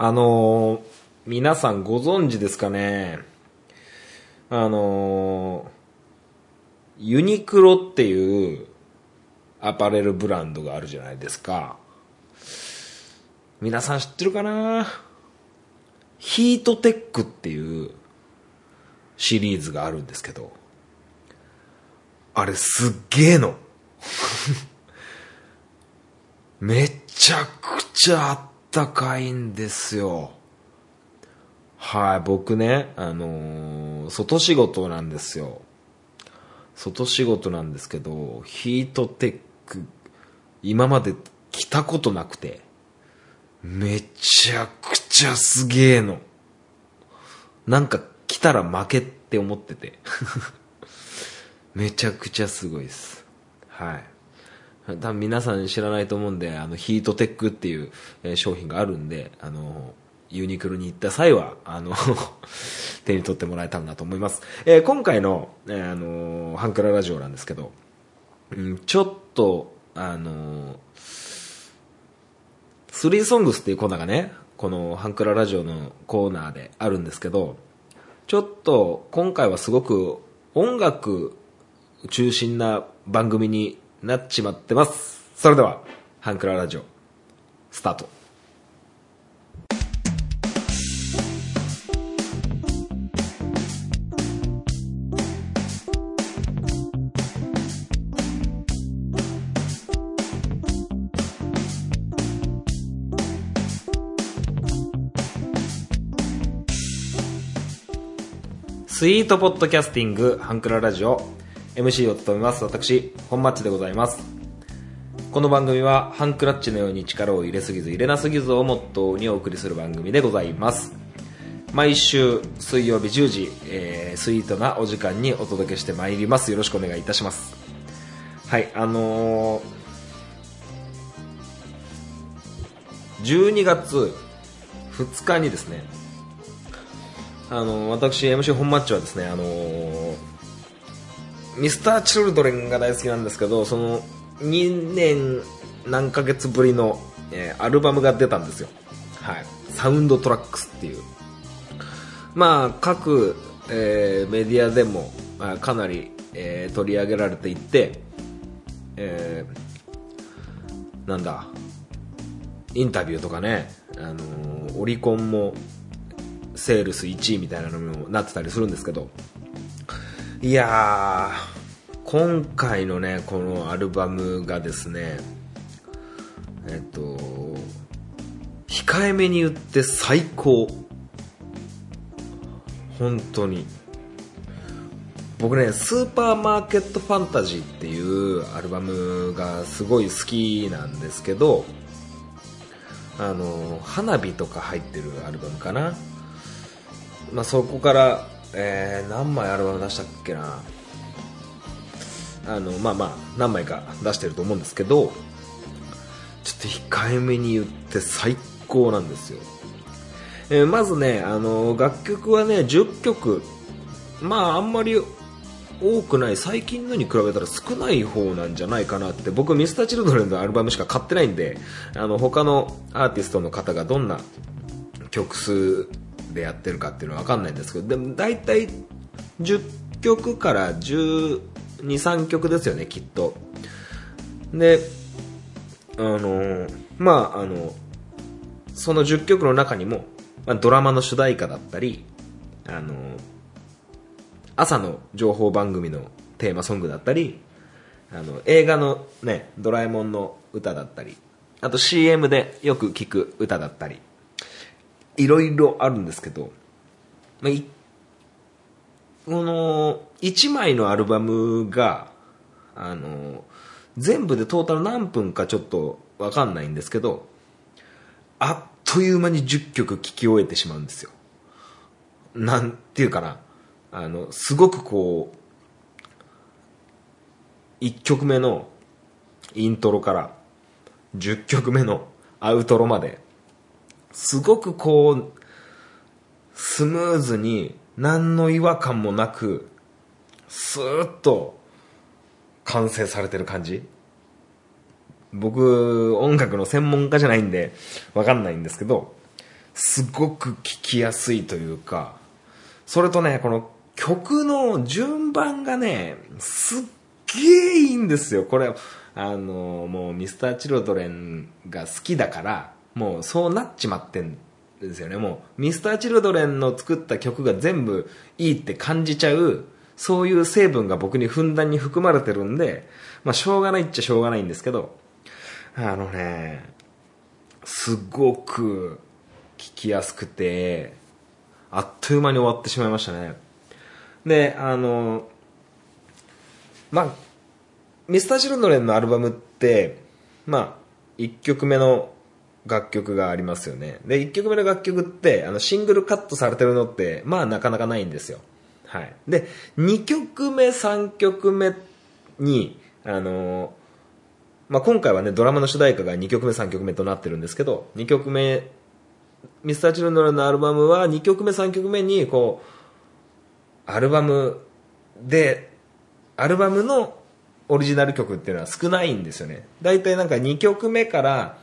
あのー、皆さんご存知ですかね？あのー、ユニクロっていうアパレルブランドがあるじゃないですか。皆さん知ってるかな？ヒートテックっていうシリーズがあるんですけど、あれすっげえの。めちゃくちゃあったかいんですよ。はい、僕ね、あのー、外仕事なんですよ。外仕事なんですけど、ヒートテック、今まで着たことなくて、めちゃくちゃすげえの。なんか来たら負けって思ってて。めちゃくちゃすごいです。はい。多分皆さん知らないと思うんで、あの、ヒートテックっていう、商品があるんで、あの、ユニクロに行った際は、あの 手に取ってもらえたらなと思います。えー、今回の、えー、あのハンクララジオなんですけど、うん、ちょっと、あのスリーソングスっていうコーナーがね、このハンクララジオのコーナーであるんですけど、ちょっと今回はすごく音楽中心な番組になっちまってます。それでは、ハンクララジオ、スタート。スイートポッドキャスティングハンクララジオ MC を務めます。私本マッチでございます。この番組はハンクラッチのように力を入れすぎず入れなすぎずをモットーにお送りする番組でございます。毎週水曜日10時、えー、スイートなお時間にお届けしてまいります。よろしくお願いいたします。はいあのー、12月2日にですねあの私 MC 本マッチはですねあのーミスターチルドレンが大好きなんですけど、その2年何ヶ月ぶりの、えー、アルバムが出たんですよ。はい。サウンドトラックスっていう。まあ、各、えー、メディアでも、ま、かなり、えー、取り上げられていて、えー、なんだ、インタビューとかね、あの、オリコンもセールス1位みたいなのもなってたりするんですけど、いや、今回のね、このアルバムがですね、えっと、控えめに言って最高。本当に。僕ね、スーパーマーケットファンタジーっていうアルバムがすごい好きなんですけど、あの、花火とか入ってるアルバムかな。まあ、そこからえー、何枚アルバム出したっけな。あのまあまあ何枚か出してると思うんですけどちょっと控えめに言って最高なんですよ、えー、まずねあの楽曲はね10曲まああんまり多くない。最近のに比べたら少ない方なんじゃないかなって。僕ミスターチルドレンのアルバムしか買ってないんであの他のアーティストの方がどんな曲数でやってるかっていうのは分かんないんですけどでも大体10曲から123曲ですよねきっと。であのまああのその10曲の中にも、まあ、ドラマの主題歌だったりあの朝の情報番組のテーマソングだったりあの映画のねドラえもんの歌だったりあと CM でよく聞く歌だったり。いろいろあるんですけど、まあ、この1枚のアルバムがあの全部でトータル何分かちょっとわかんないんですけどあっという間に10曲聴き終えてしまうんですよ。なんていうかな。あのすごくこう1曲目のイントロから10曲目のアウトロまですごくこう、スムーズに何の違和感もなく、スーッと完成されてる感じ僕、音楽の専門家じゃないんで、わかんないんですけど、すごく聴きやすいというか、それとね、この曲の順番がね、すっげえいいんですよ。これ、あの、もうミスターチルドレンが好きだから、もうそうなっちまってんですよね。もう、ミスターチルドレンの作った曲が全部いいって感じちゃう、そういう成分が僕にふんだんに含まれてるんで、まあしょうがないっちゃしょうがないんですけど、あのね、すごく聞きやすくて、あっという間に終わってしまいましたね。で、あの、まあ、ミスター・チルドレンのアルバムって、まあ、1曲目の楽曲がありますよね。で、1曲目の楽曲って、あの、シングルカットされてるのって、まあ、なかなかないんですよ。はい。で、2曲目、3曲目に、あのまあ、今回はね、ドラマの主題歌が2曲目、3曲目となってるんですけど、2曲目、ミスターチルドレンのアルバムは2曲目、3曲目に、こう、アルバムで、アルバムのオリジナル曲っていうのは少ないんですよね。大体なんか2曲目から、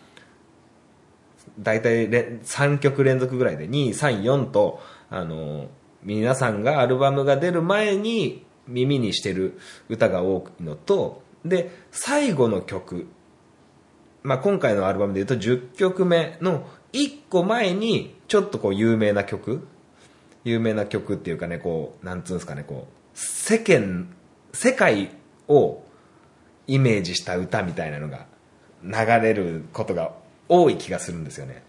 大体3曲連続ぐらいで、2、3、4と、あの、皆さんがアルバムが出る前に耳にしてる歌が多いのと、で、最後の曲、まあ、今回のアルバムで言うと10曲目の1個前にちょっとこう有名な曲有名な曲っていうかね、こう、なんつうんですかね、こう、世間、世界をイメージした歌みたいなのが流れることが多い気がするんですよね。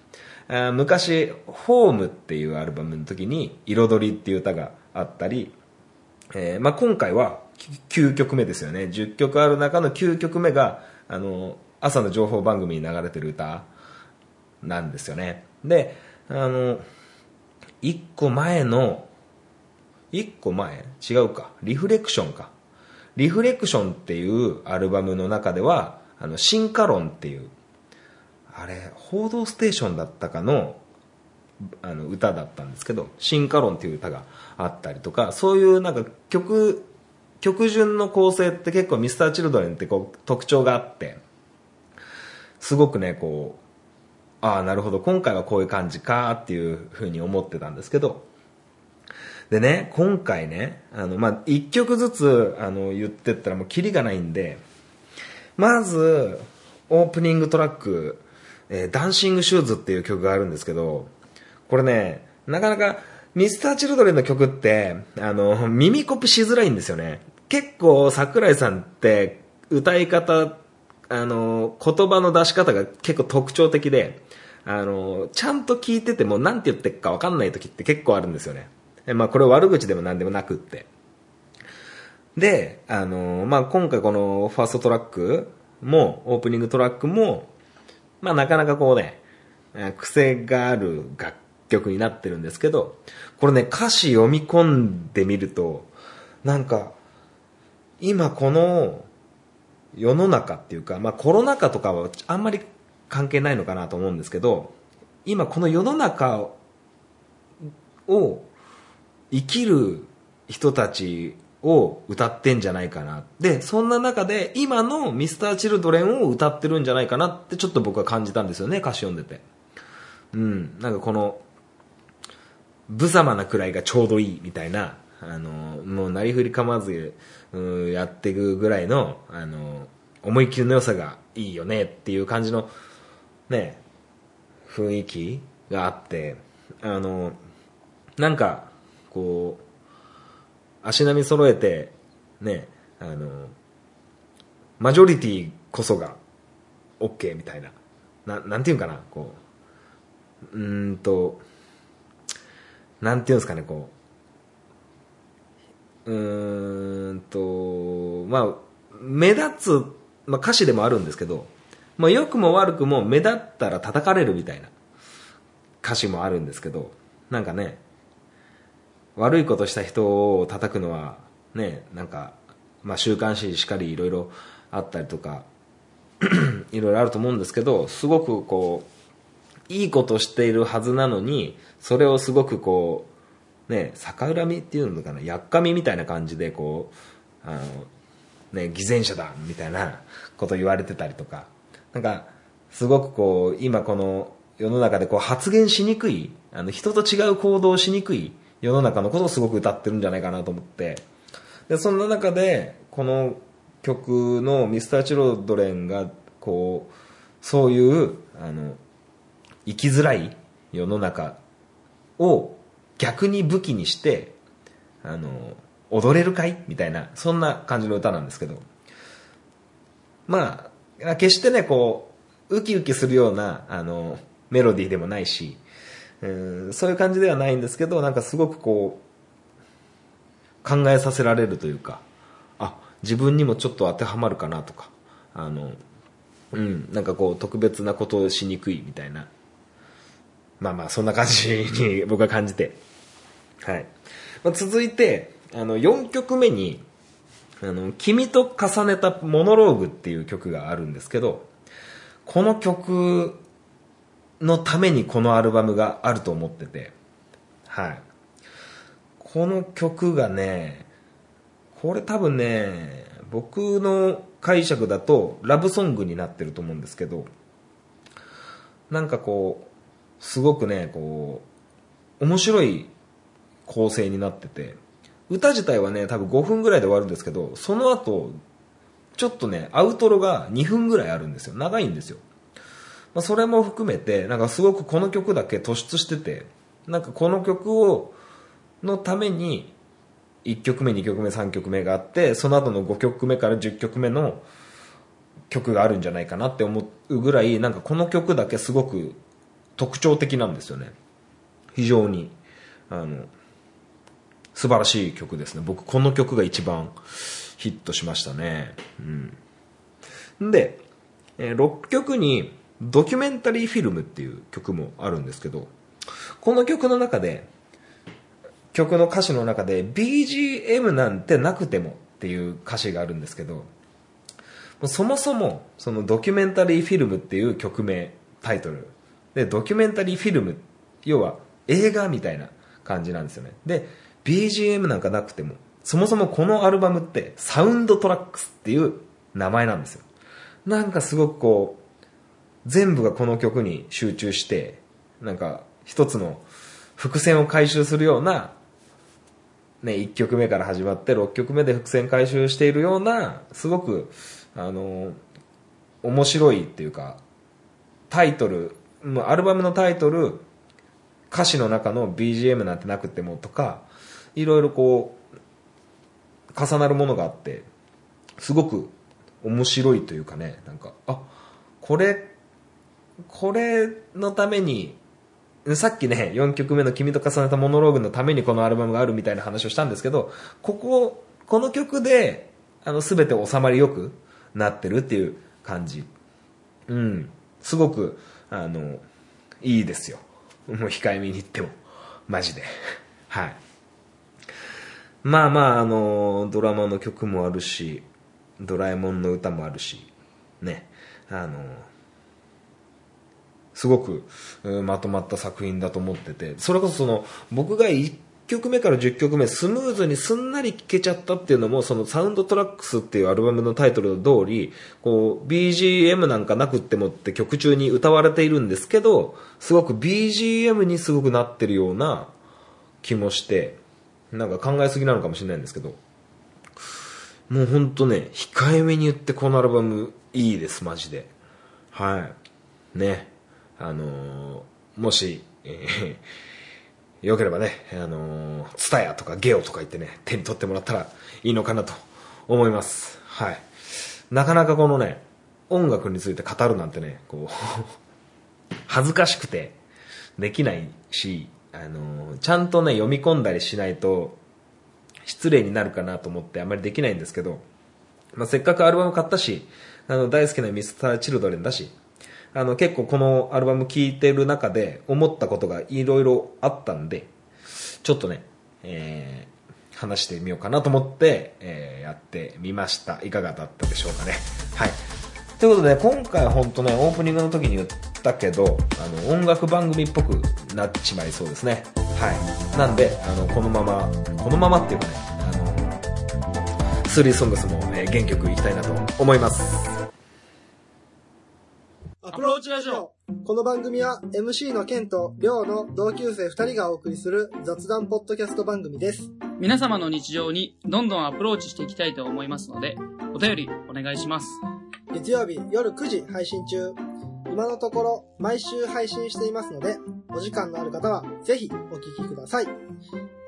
昔、ホームっていうアルバムの時に、彩りっていう歌があったり、えー、まあ、今回は9曲目ですよね。10曲ある中の9曲目が、あの、朝の情報番組に流れてる歌なんですよね。で、あの、1個前の、1個前？違うか。リフレクションか。リフレクションっていうアルバムの中では、あの、進化論っていう、あれ、報道ステーションだったかの、あの、歌だったんですけど、進化論っていう歌があったりとか、そういうなんか曲曲順の構成って結構ミスターチルドレンってこう特徴があって、すごくね、こう、ああ、なるほど、今回はこういう感じかっていうふうに思ってたんですけど、でね、今回ね、あの、まあ、一曲ずつ、あの、言ってったらもうキリがないんで、まず、オープニングトラック、えー、 Dancing Shoes っていう曲があるんですけど、これね、なかなか、 Mr.Children の曲って、あの、耳コピしづらいんですよね。結構桜井さんって歌い方、あの、言葉の出し方が結構特徴的で、あの、ちゃんと聞いてても何て言ってるか分かんない時って結構あるんですよね。まあこれ悪口でも何でもなくって。で、あの、まあ今回このファーストトラックも、オープニングトラックも、まあなかなかこうね、癖がある楽曲になってるんですけど、これね、歌詞読み込んでみると、なんか、今この世の中っていうか、まあコロナ禍とかはあんまり関係ないのかなと思うんですけど、今この世の中を生きる人たちを歌ってんじゃないかな。で、そんな中で今のミスターチルドレンを歌ってるんじゃないかなってちょっと僕は感じたんですよね、歌詞読んでて。うん、なんかこの無様なくらいがちょうどいいみたいな、あの、もうなりふり構わず、うやっていくぐらいの、あの、思い切りの良さがいいよねっていう感じの、ね、雰囲気があって、あの、なんか、こう、足並み揃えて、ね、あの、マジョリティこそが OK みたいな、ななんていうんかな、こう、うんと、なんていうんですかね、こう、うーんと、まあ、目立つ、まあ歌詞でもあるんですけど、まあ良くも悪くも目立ったら叩かれるみたいな歌詞もあるんですけど、なんかね、悪いことした人を叩くのは、ね、なんか、まあ週刊誌しかりいろいろあったりとか、いろいろあると思うんですけど、すごくこう、いいことしているはずなのに、それをすごくこう、ね、逆恨みっていうのかな、やっかみみたいな感じでこう、あの、ね、偽善者だみたいなこと言われてたりとか、なんか、すごくこう、今この世の中でこう発言しにくい、あの、人と違う行動をしにくい世の中のことをすごく歌ってるんじゃないかなと思って、で、そんな中で、この曲のミスターチロドレンが、こう、そういう、あの、生きづらい世の中を逆に武器にして、あの、踊れるかいみたいな、そんな感じの歌なんですけど、まあ、決してね、こう、ウキウキするような、あの、メロディーでもないし、うん、そういう感じではないんですけど、なんかすごくこう、考えさせられるというか、あ、自分にもちょっと当てはまるかなとか、あの、うん、なんかこう、特別なことをしにくいみたいな、まあまあ、そんな感じに 僕は感じて、はい。まあ、続いて、あの、4曲目に、あの、君と重ねたモノローグっていう曲があるんですけど、この曲のためにこのアルバムがあると思ってて、はい。この曲がね、これ多分ね、僕の解釈だとラブソングになってると思うんですけど、なんかこう、すごくね、こう、面白い構成になってて、歌自体はね、多分5分ぐらいで終わるんですけど、その後、ちょっとね、アウトロが2分ぐらいあるんですよ。長いんですよ。まあ、それも含めて、なんかすごくこの曲だけ突出してて、なんかこの曲を、のために、1曲目、2曲目、3曲目があって、その後の5曲目から10曲目の曲があるんじゃないかなって思うぐらい、なんかこの曲だけすごく特徴的なんですよね。非常に。あの、素晴らしい曲ですね。僕この曲が一番ヒットしましたね。うん。で、え、6曲にドキュメンタリーフィルムっていう曲もあるんですけど、この曲の中で、曲の歌詞の中で BGM なんてなくてもっていう歌詞があるんですけど、そもそもそのドキュメンタリーフィルムっていう曲名、タイトル。で、ドキュメンタリーフィルム、要は映画みたいな感じなんですよね。で、BGM なんかなくても、そもそもこのアルバムってサウンドトラックスっていう名前なんですよ。なんかすごくこう、全部がこの曲に集中して、なんか一つの伏線を回収するような、ね、1曲目から始まって6曲目で伏線回収しているような、すごく、あの、面白いっていうか、タイトル、アルバムのタイトル、歌詞の中の BGM なんてなくてもとか、いろいろこう、重なるものがあって、すごく面白いというかね、なんか、あ、これ、これのために、さっきね、4曲目の君と重ねたモノローグのためにこのアルバムがあるみたいな話をしたんですけど、ここ、この曲で、あの、すべて収まりよくなってるっていう感じ。うん。すごく、あの、いいですよ。もう控えめに言っても。マジで。はい。まあまあ、あの、ドラマの曲もあるし、ドラえもんの歌もあるし、ね、あの、すごくまとまった作品だと思ってて、それこそその、僕が1曲目から10曲目スムーズにすんなり聴けちゃったっていうのも、そのサウンドトラックスっていうアルバムのタイトルの通り、こう、BGM なんかなくってもって曲中に歌われているんですけど、すごく BGM にすごくなってるような気もして、なんか考えすぎなのかもしれないんですけど、もうほんとね、控えめに言ってこのアルバムいいです、マジで。はい。ね。あのー、もし、えー、よければね、あのー、ツタヤとかゲオとか言ってね、手に取ってもらったらいいのかなと思います。はい。なかなかこのね、音楽について語るなんてね、こう 恥ずかしくてできないし、あの、ちゃんとね、読み込んだりしないと、失礼になるかなと思ってあまりできないんですけど、まあ、せっかくアルバム買ったし、あの、大好きなミスター・チルドレンだし、あの、結構このアルバム聴いてる中で思ったことがいろいろあったんで、ちょっとね、えー、話してみようかなと思って、えー、やってみました。いかがだったでしょうかね。はい。ということで、今回本当ね、オープニングの時に言ったけど、あの、音楽番組っぽくなっちまいそうですね。はい。なんで、あの、このまま、このままっていうかね、あの、スリーソングスも、えー、原曲いきたいなと思います。アプローチラジオこの番組は MC のケンとリョウの同級生2人がお送りする雑談ポッドキャスト番組です。皆様の日常にどんどんアプローチしていきたいと思いますので、お便りお願いします。月曜日夜9時配信中。今のところ毎週配信していますので、お時間のある方はぜひお聞きください。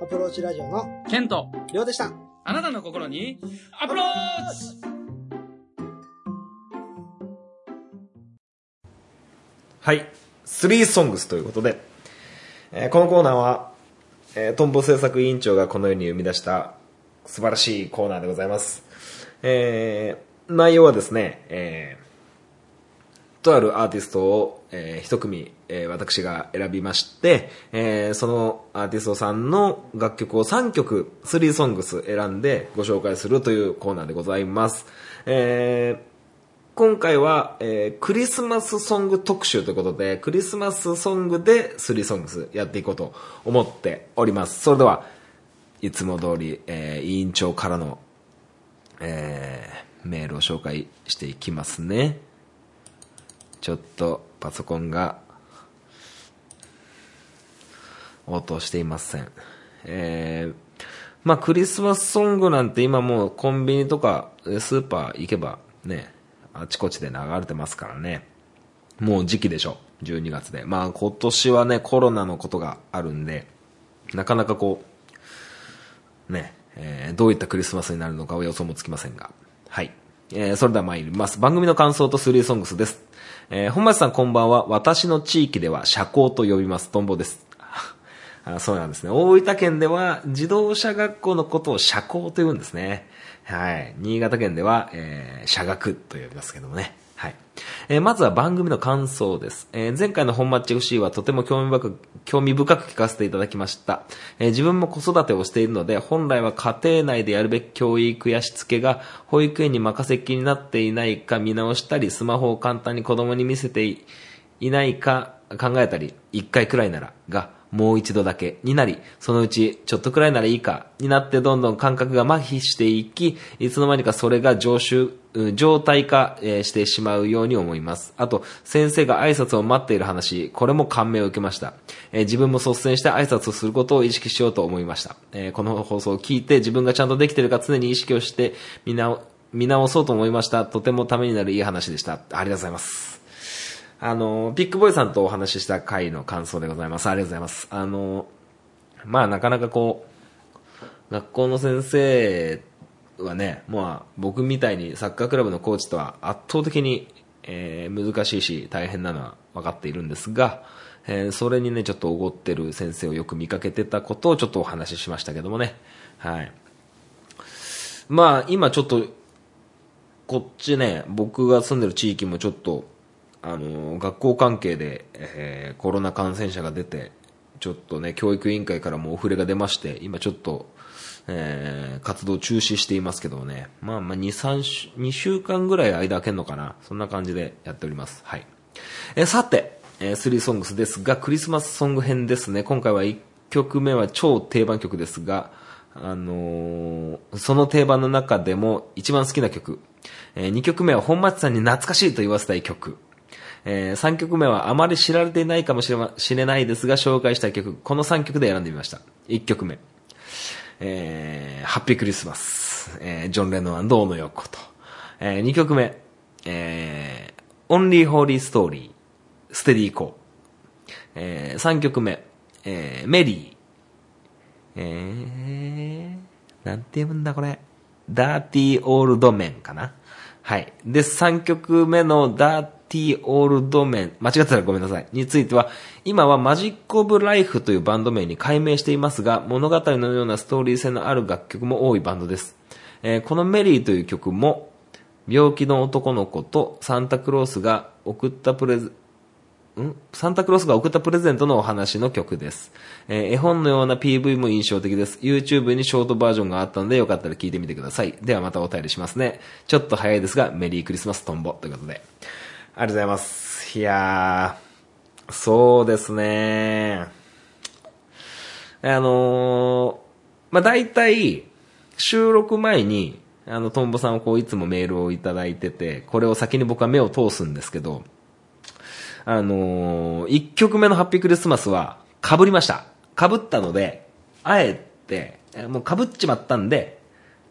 アプローチラジオのケント、りょうでした。あなたの心にアプローチはい。3ソングスということで、えーこのコーナーは、えートンボ制作委員長がこの世に生み出した素晴らしいコーナーでございます。えー内容はですね、えーとあるアーティストを、えー一組、えー私が選びまして、えーそのアーティストさんの楽曲を3曲、3ソングス選んでご紹介するというコーナーでございます。えー今回は、えークリスマスソング特集ということで、クリスマスソングで3ソングスやっていこうと思っております。それでは、いつも通り、えー委員長からの、えーメールを紹介していきますね。ちょっとパソコンが応答していません。えーまあクリスマスソングなんて今もうコンビニとかスーパー行けばね、あちこちで流れてますからね。もう時期でしょ。12月で。まあ今年はね、コロナのことがあるんで、なかなかこう、ね、えーどういったクリスマスになるのかは予想もつきませんが。はい。えーそれでは参ります。番組の感想とスリーソングスです。えー本町さんこんばんは。私の地域では社交と呼びます。トンボです。あそうなんですね。大分県では自動車学校のことを社交と呼ぶんですね。はい。新潟県では、えー、社学と呼びますけどもね。はい。えーまずは番組の感想です。えー前回の本マッチ FC はとても興味深く、興味深く聞かせていただきました。えー自分も子育てをしているので、本来は家庭内でやるべき教育やしつけが保育園に任せっきりになっていないか見直したり、スマホを簡単に子供に見せていいないか考えたり、一回くらいならが、もう一度だけになり、そのうちちょっとくらいならいいかになってどんどん感覚が麻痺していき、いつの間にかそれが常習、状態化してしまうように思います。あと、先生が挨拶を待っている話、これも感銘を受けました。え自分も率先して挨拶をすることを意識しようと思いました。えこの放送を聞いて自分がちゃんとできているか常に意識をして見直見直そうと思いました。とてもためになるいい話でした。ありがとうございます。あの、ピックボーイさんとお話しした回の感想でございます。ありがとうございます。あの、まあなかなかこう、学校の先生はね、まあ僕みたいにサッカークラブのコーチとは圧倒的に、えー難しいし大変なのは分かっているんですが、えーそれにね、ちょっとおごってる先生をよく見かけてたことをちょっとお話ししましたけどもね。はい。まあ今ちょっとこっちね、僕が住んでる地域もちょっと、あの、学校関係で、えーコロナ感染者が出て、ちょっとね、教育委員会からもお触れが出まして、今ちょっと、えー活動中止していますけどね、まあまあ2、3週、2週間ぐらい間空けんのかな、そんな感じでやっております。はい。えーさて、えー、3ソングスですが、クリスマスソング編ですね。今回は1曲目は超定番曲ですが、あのーその定番の中でも一番好きな曲。え2曲目は本町さんに懐かしいと言わせたい曲。え3曲目はあまり知られていないかもしれましれないですが紹介したい曲。この3曲で選んでみました。1曲目。えーハッピークリスマス。えージョン・レノン大野洋子と。え2曲目。えー、Only Holy Story。ステディーコー。え3曲目。えーメリー。えー、なんて読むんだこれ。ダーティーオールドメンかなはい。で、3曲目のダーティーオールドメン、間違ってたらごめんなさい。については、今はマジックオブライフというバンド名に改名していますが、物語のようなストーリー性のある楽曲も多いバンドです。えーこのメリーという曲も、病気の男の子とサンタクロースが送ったプレゼンんサンタクロースが送ったプレゼントのお話の曲です。えー絵本のような PV も印象的です。YouTube にショートバージョンがあったのでよかったら聞いてみてください。ではまたお便りしますね。ちょっと早いですが、メリークリスマストンボということで。ありがとうございます。いやー、そうですねあのー、まあ、大体、収録前に、あの、トンボさんをこう、いつもメールをいただいてて、これを先に僕は目を通すんですけど、あのー、1曲目のハッピークリスマスは被りました。被ったので、あえて、もう被っちまったんで、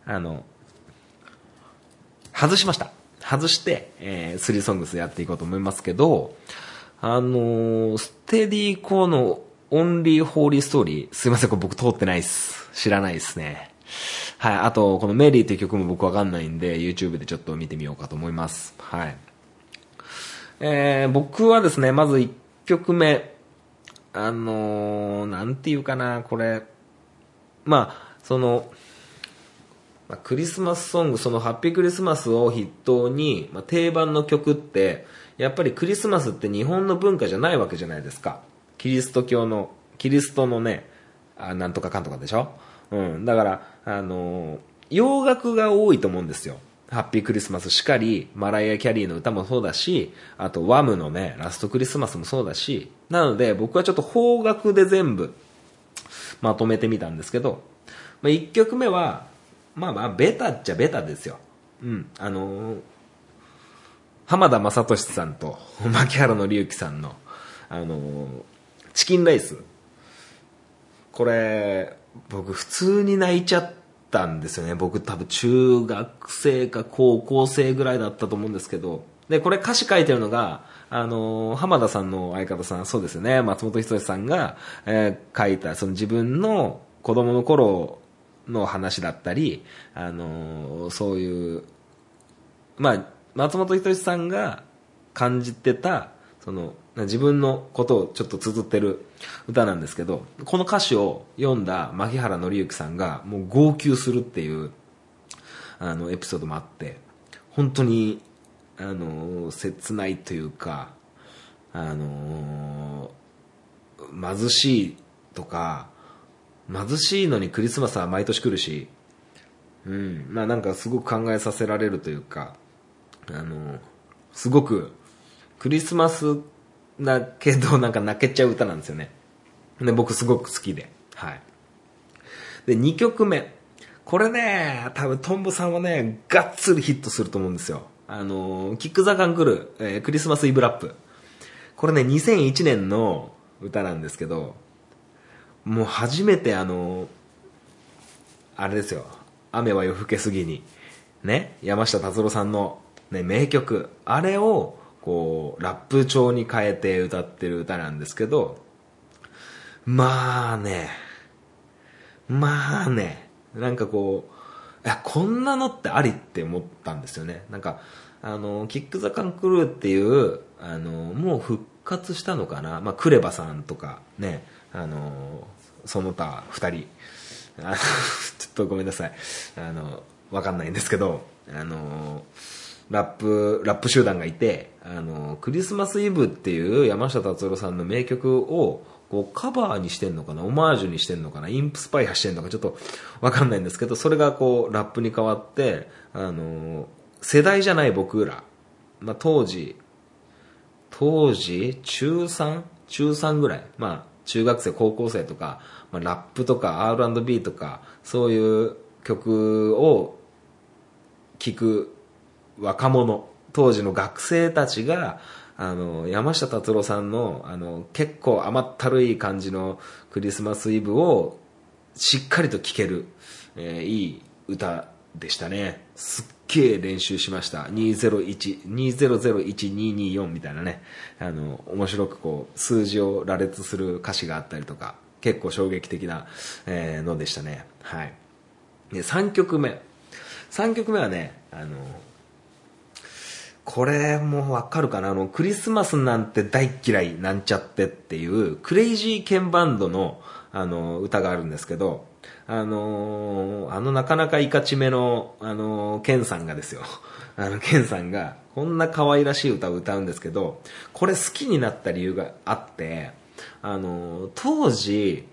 あの、外しました。外して、えー、スリーソングスやっていこうと思いますけど、あのーステディーコーのオンリーホーリーストーリー、すいません、これ僕通ってないっす。知らないですね。はい、あと、このメリーっていう曲も僕わかんないんで、YouTube でちょっと見てみようかと思います。はい。えー、僕はですね、まず1曲目、あのー、なんていうかな、これ、まあ、その、まあ、クリスマスソング、そのハッピークリスマスを筆頭に、まあ、定番の曲って、やっぱりクリスマスって日本の文化じゃないわけじゃないですか。キリスト教の、キリストのね、あなんとかかんとかでしょ？うん。だから、あのー洋楽が多いと思うんですよ。ハッピークリスマスしかり、マライア・キャリーの歌もそうだし、あとワムのね、ラストクリスマスもそうだし、なので僕はちょっと邦楽で全部まとめてみたんですけど、まあ、1曲目は、まあまあ、ベタっちゃベタですよ。うん。あのー浜田雅俊さんと牧原紀之さんの、あのーチキンライス。これ、僕普通に泣いちゃったんですよね。僕多分中学生か高校生ぐらいだったと思うんですけど。で、これ歌詞書いてるのが、あの浜田さんの相方さん、そうですね、松本人志さんが、えー書いた、その自分の子供の頃の話だったり、あのそういう、まあ、松本人志さんが感じてた、その、自分のことをちょっと綴ってる歌なんですけど、この歌詞を読んだ牧原紀之さんがもう号泣するっていう、あの、エピソードもあって、本当に、あの、切ないというか、あの、貧しいとか、貧しいのにクリスマスは毎年来るし、うん、まあなんかすごく考えさせられるというか、あの、すごくクリスマスだけどなんか泣けちゃう歌なんですよね。で、僕すごく好きで。はい。で、2曲目。これね、多分トンボさんはね、がっつりヒットすると思うんですよ。あの、キックザカンクル、えークリスマスイブラップ。これね、2001年の歌なんですけど、もう初めてあの、あれですよ。雨は夜更けすぎに。ね。山下達郎さんの、ね、名曲。あれを、こう、ラップ調に変えて歌ってる歌なんですけど、まあね、まあね、なんかこう、いや、こんなのってありって思ったんですよね。なんか、あの、キックザカンクルーっていう、あの、もう復活したのかな。まあ、クレバさんとか、ね、あの、その他二人、ちょっとごめんなさい。あの、わかんないんですけど、あの、ラップ、ラップ集団がいて、あの、クリスマスイブっていう山下達郎さんの名曲を、こうカバーにしてんのかなオマージュにしてんのかなインプスパイアしてんのかちょっとわかんないんですけど、それがこう、ラップに変わって、あの、世代じゃない僕ら、まあ当時、当時、中 3? 中3ぐらい。まあ、中学生、高校生とか、まあ、ラップとか R&B とか、そういう曲を聴く若者、当時の学生たちが、あの、山下達郎さんの、あの、結構甘ったるい感じのクリスマスイブをしっかりと聴ける、えーいい歌でしたね。すっげえ練習しました。201、2001224みたいなね。あの、面白くこう、数字を羅列する歌詞があったりとか、結構衝撃的な、えーのでしたね。はい。で、3曲目。3曲目はね、あの、これもわかるかな？あの、クリスマスなんて大嫌いなんちゃってっていう、クレイジーケンバンドの、あの、歌があるんですけど、あのーあのなかなかいかちめの、あのーケンさんがですよ。あの、ケンさんが、こんな可愛らしい歌を歌うんですけど、これ好きになった理由があって、あのー当時、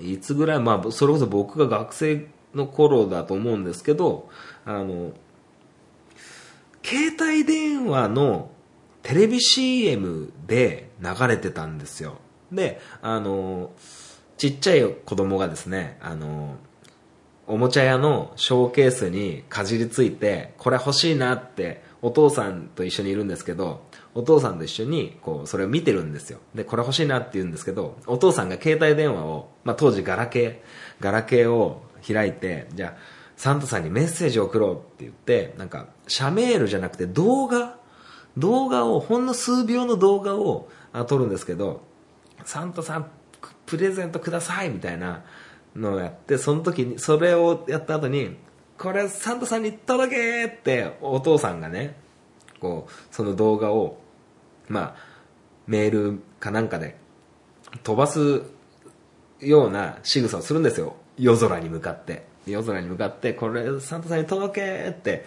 いつぐらい、まあ、それこそ僕が学生の頃だと思うんですけど、あのー、携帯電話のテレビ CM で流れてたんですよ。で、あの、ちっちゃい子供がですね、あの、おもちゃ屋のショーケースにかじりついて、これ欲しいなってお父さんと一緒にいるんですけど、お父さんと一緒に、こう、それを見てるんですよ。で、これ欲しいなって言うんですけど、お父さんが携帯電話を、まあ当時ガラケー、ガラケーを開いて、じゃあ、サンタさんにメッセージを送ろうって言って、なんか、社メールじゃなくて動画、動画を、ほんの数秒の動画を撮るんですけど、サンタさん、プレゼントくださいみたいなのをやって、その時に、それをやった後に、これサンタさんに届けってお父さんがね、こう、その動画を、まあ、メールかなんかで飛ばすような仕草をするんですよ。夜空に向かって。夜空に向かって、これサンタさんに届けって、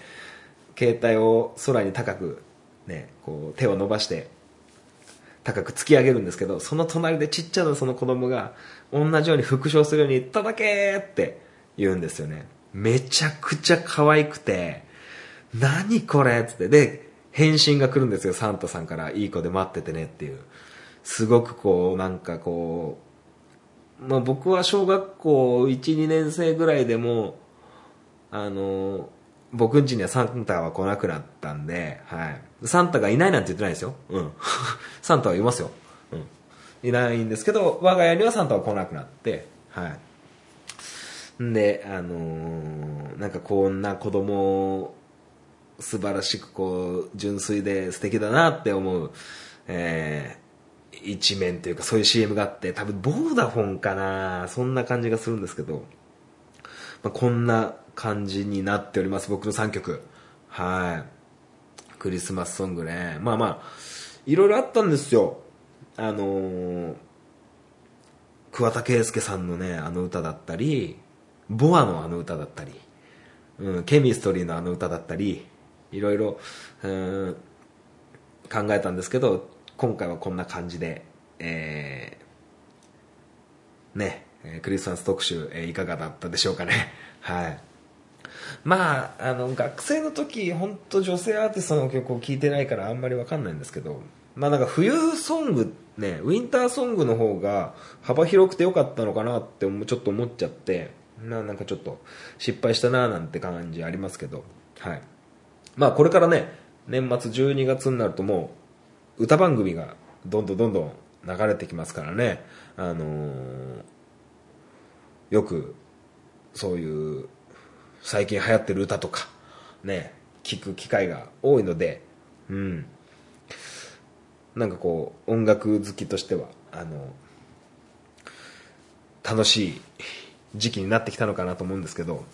携帯を空に高く、ね、こう手を伸ばして、高く突き上げるんですけど、その隣でちっちゃなその子供が、同じように復唱するように、届けって言うんですよね。めちゃくちゃ可愛くて、何これっつって。で、返信が来るんですよ、サンタさんから。いい子で待っててねっていう。すごくこう、なんかこう、まあ僕は小学校1、2年生ぐらいでも、あの、僕ん家にはサンタは来なくなったんで、はい。サンタがいないなんて言ってないですよ。うん。サンタはいますよ。うん。いないんですけど、我が家にはサンタは来なくなって、はい。んで、あのーなんかこんな子供、素晴らしくこう、純粋で素敵だなって思う、えー、一面というかそういう CM があって、多分ボーダフォンかなそんな感じがするんですけど、まあ、こんな感じになっております、僕の3曲。はい。クリスマスソングね。まあまあ、いろいろあったんですよ。あのー桑田佳祐さんのね、あの歌だったり、ボアのあの歌だったり、うん、ケミストリーのあの歌だったり、いろいろ、うん、考えたんですけど、今回はこんな感じで、えー、ね、クリスマス特集、えいかがだったでしょうかね。はい。まあ、あの、学生の時、本当女性アーティストの曲を聴いてないからあんまりわかんないんですけど、まあなんか冬ソング、ね、ウィンターソングの方が幅広くてよかったのかなってちょっと思っちゃって、ななんかちょっと失敗したななんて感じありますけど、はい。まあこれからね、年末12月になるともう歌番組がどんどんどんどん流れてきますからね、あのーよくそういう最近流行ってる歌とかね聞く機会が多いのでうん。なんかこう音楽好きとしてはあの楽しい時期になってきたのかなと思うんですけど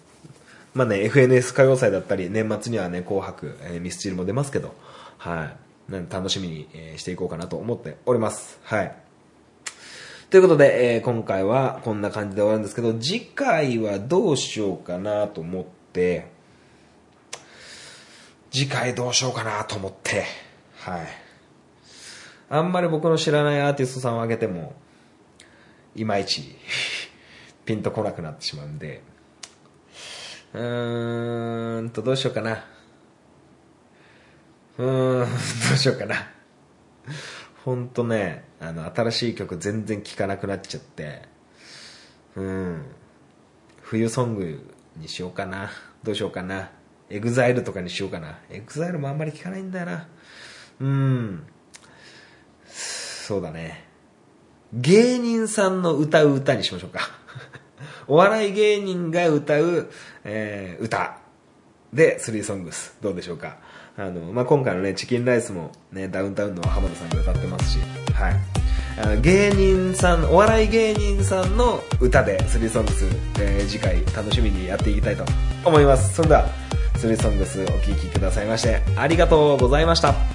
まあね FNS 歌謡祭だったり年末にはね紅白、えーミスチルも出ますけどはい。楽しみに、していこうかなと思っておりますはいということで、えー今回はこんな感じで終わるんですけど、次回はどうしようかなと思って、次回どうしようかなと思って、はい。あんまり僕の知らないアーティストさんを挙げても、いまいちピンとこなくなってしまうんで、うーんと、どうしようかな。うーん、どうしようかな。ほんとね、あの、新しい曲全然聴かなくなっちゃって、うん。冬ソングにしようかな。どうしようかな。 EXILE とかにしようかな。 EXILE もあんまり聴かないんだよな。うん。そうだね。芸人さんの歌う歌にしましょうか。お笑い芸人が歌う、えー歌で、スリーソングス。どうでしょうか。あの、まあ、今回のね、チキンライスもね、ダウンタウンの浜田さんが歌ってますし、はい。あの芸人さん、お笑い芸人さんの歌で、スリーソングス、えー次回楽しみにやっていきたいと思います。それでは、スリーソングスお聴きくださいまして、ありがとうございました。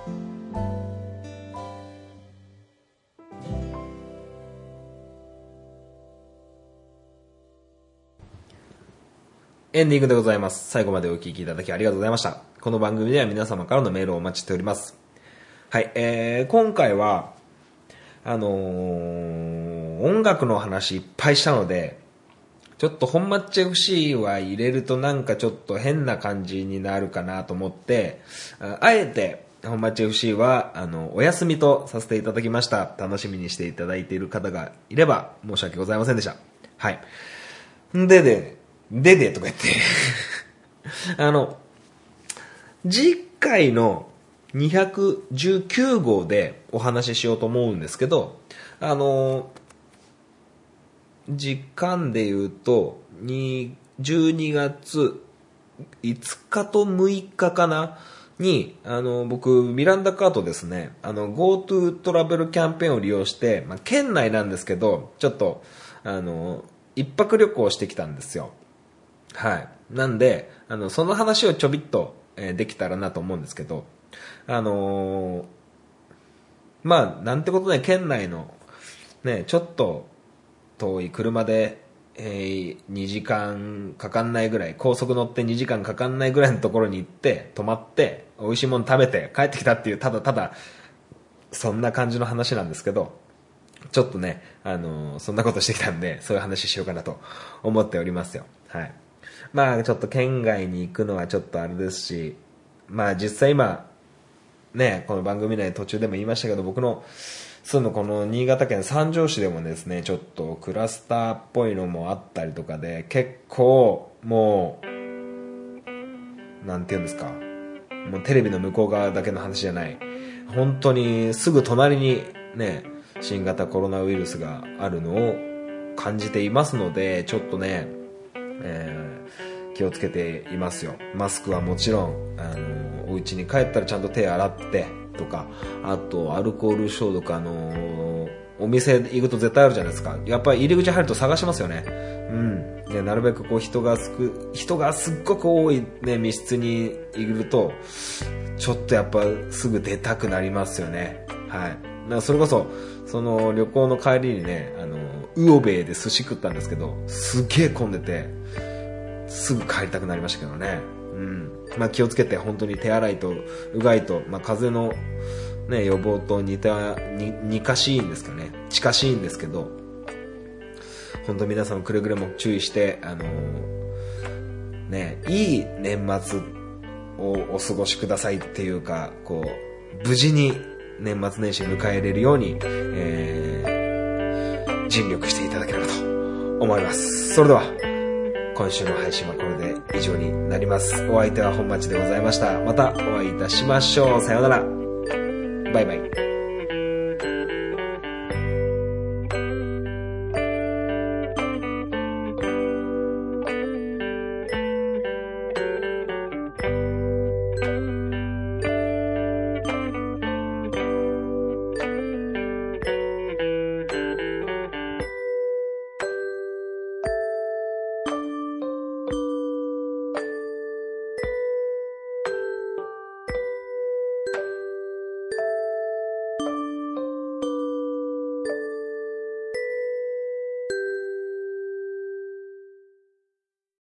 エンディングでございます。最後までお聞きいただきありがとうございました。この番組では皆様からのメールをお待ちしております。はい、えー、今回は、あのー、音楽の話いっぱいしたので、ちょっと本マッチ FC は入れるとなんかちょっと変な感じになるかなと思って、あえて本マッチ FC はあのお休みとさせていただきました。楽しみにしていただいている方がいれば申し訳ございませんでした。はい。んでで、ででとか言って。あの、次回の219号でお話ししようと思うんですけど、あの、時間で言うと、に12月5日と6日かな？に、あの、僕、ミランダカートですね、あの、GoTo トラベルキャンペーンを利用して、まあ、県内なんですけど、ちょっと、あの、一泊旅行してきたんですよ。はい。なんで、あの、その話をちょびっと、えーできたらなと思うんですけど、あのーまあ、なんてことで、県内の、ね、ちょっと遠い車で、えー2時間かかんないぐらい、高速乗って2時間かかんないぐらいのところに行って、泊まって、美味しいもの食べて帰ってきたっていう、ただただ、そんな感じの話なんですけど、ちょっとね、あのーそんなことしてきたんで、そういう話しようかなと思っておりますよ。はい。まあ、ちょっと県外に行くのはちょっとあれですし、まあ実際今、ね、この番組内途中でも言いましたけど、僕の住むこの新潟県三条市でもですね、ちょっとクラスターっぽいのもあったりとかで、結構もう、なんて言うんですか、もうテレビの向こう側だけの話じゃない、本当にすぐ隣にね、新型コロナウイルスがあるのを感じていますので、ちょっとね、えー気をつけていますよ。マスクはもちろん、あの、お家に帰ったらちゃんと手洗ってとか、あとアルコール消毒、あの、お店行くと絶対あるじゃないですか。やっぱり入り口入ると探しますよね。うん。ね、なるべくこう人がすく、人がすっごく多いね、密室にいると、ちょっとやっぱすぐ出たくなりますよね。はい。だからそれこそ、その旅行の帰りにね、あの、ウオベイで寿司食ったんですけど、すっげえ混んでて、すぐ帰りたくなりましたけどね。うん。まあ気をつけて本当に手洗いとうがいと、まあ風邪のね、予防と似た、に、似しいんですけどね。近しいんですけど、本当皆さんくれぐれも注意して、あのーね、いい年末をお過ごしくださいっていうか、こう、無事に年末年始迎えれるように、えー、尽力していただければと思います。それでは、今週の配信はこれで以上になります。お相手は本町でございました。またお会いいたしましょう。さようなら。バイバイ。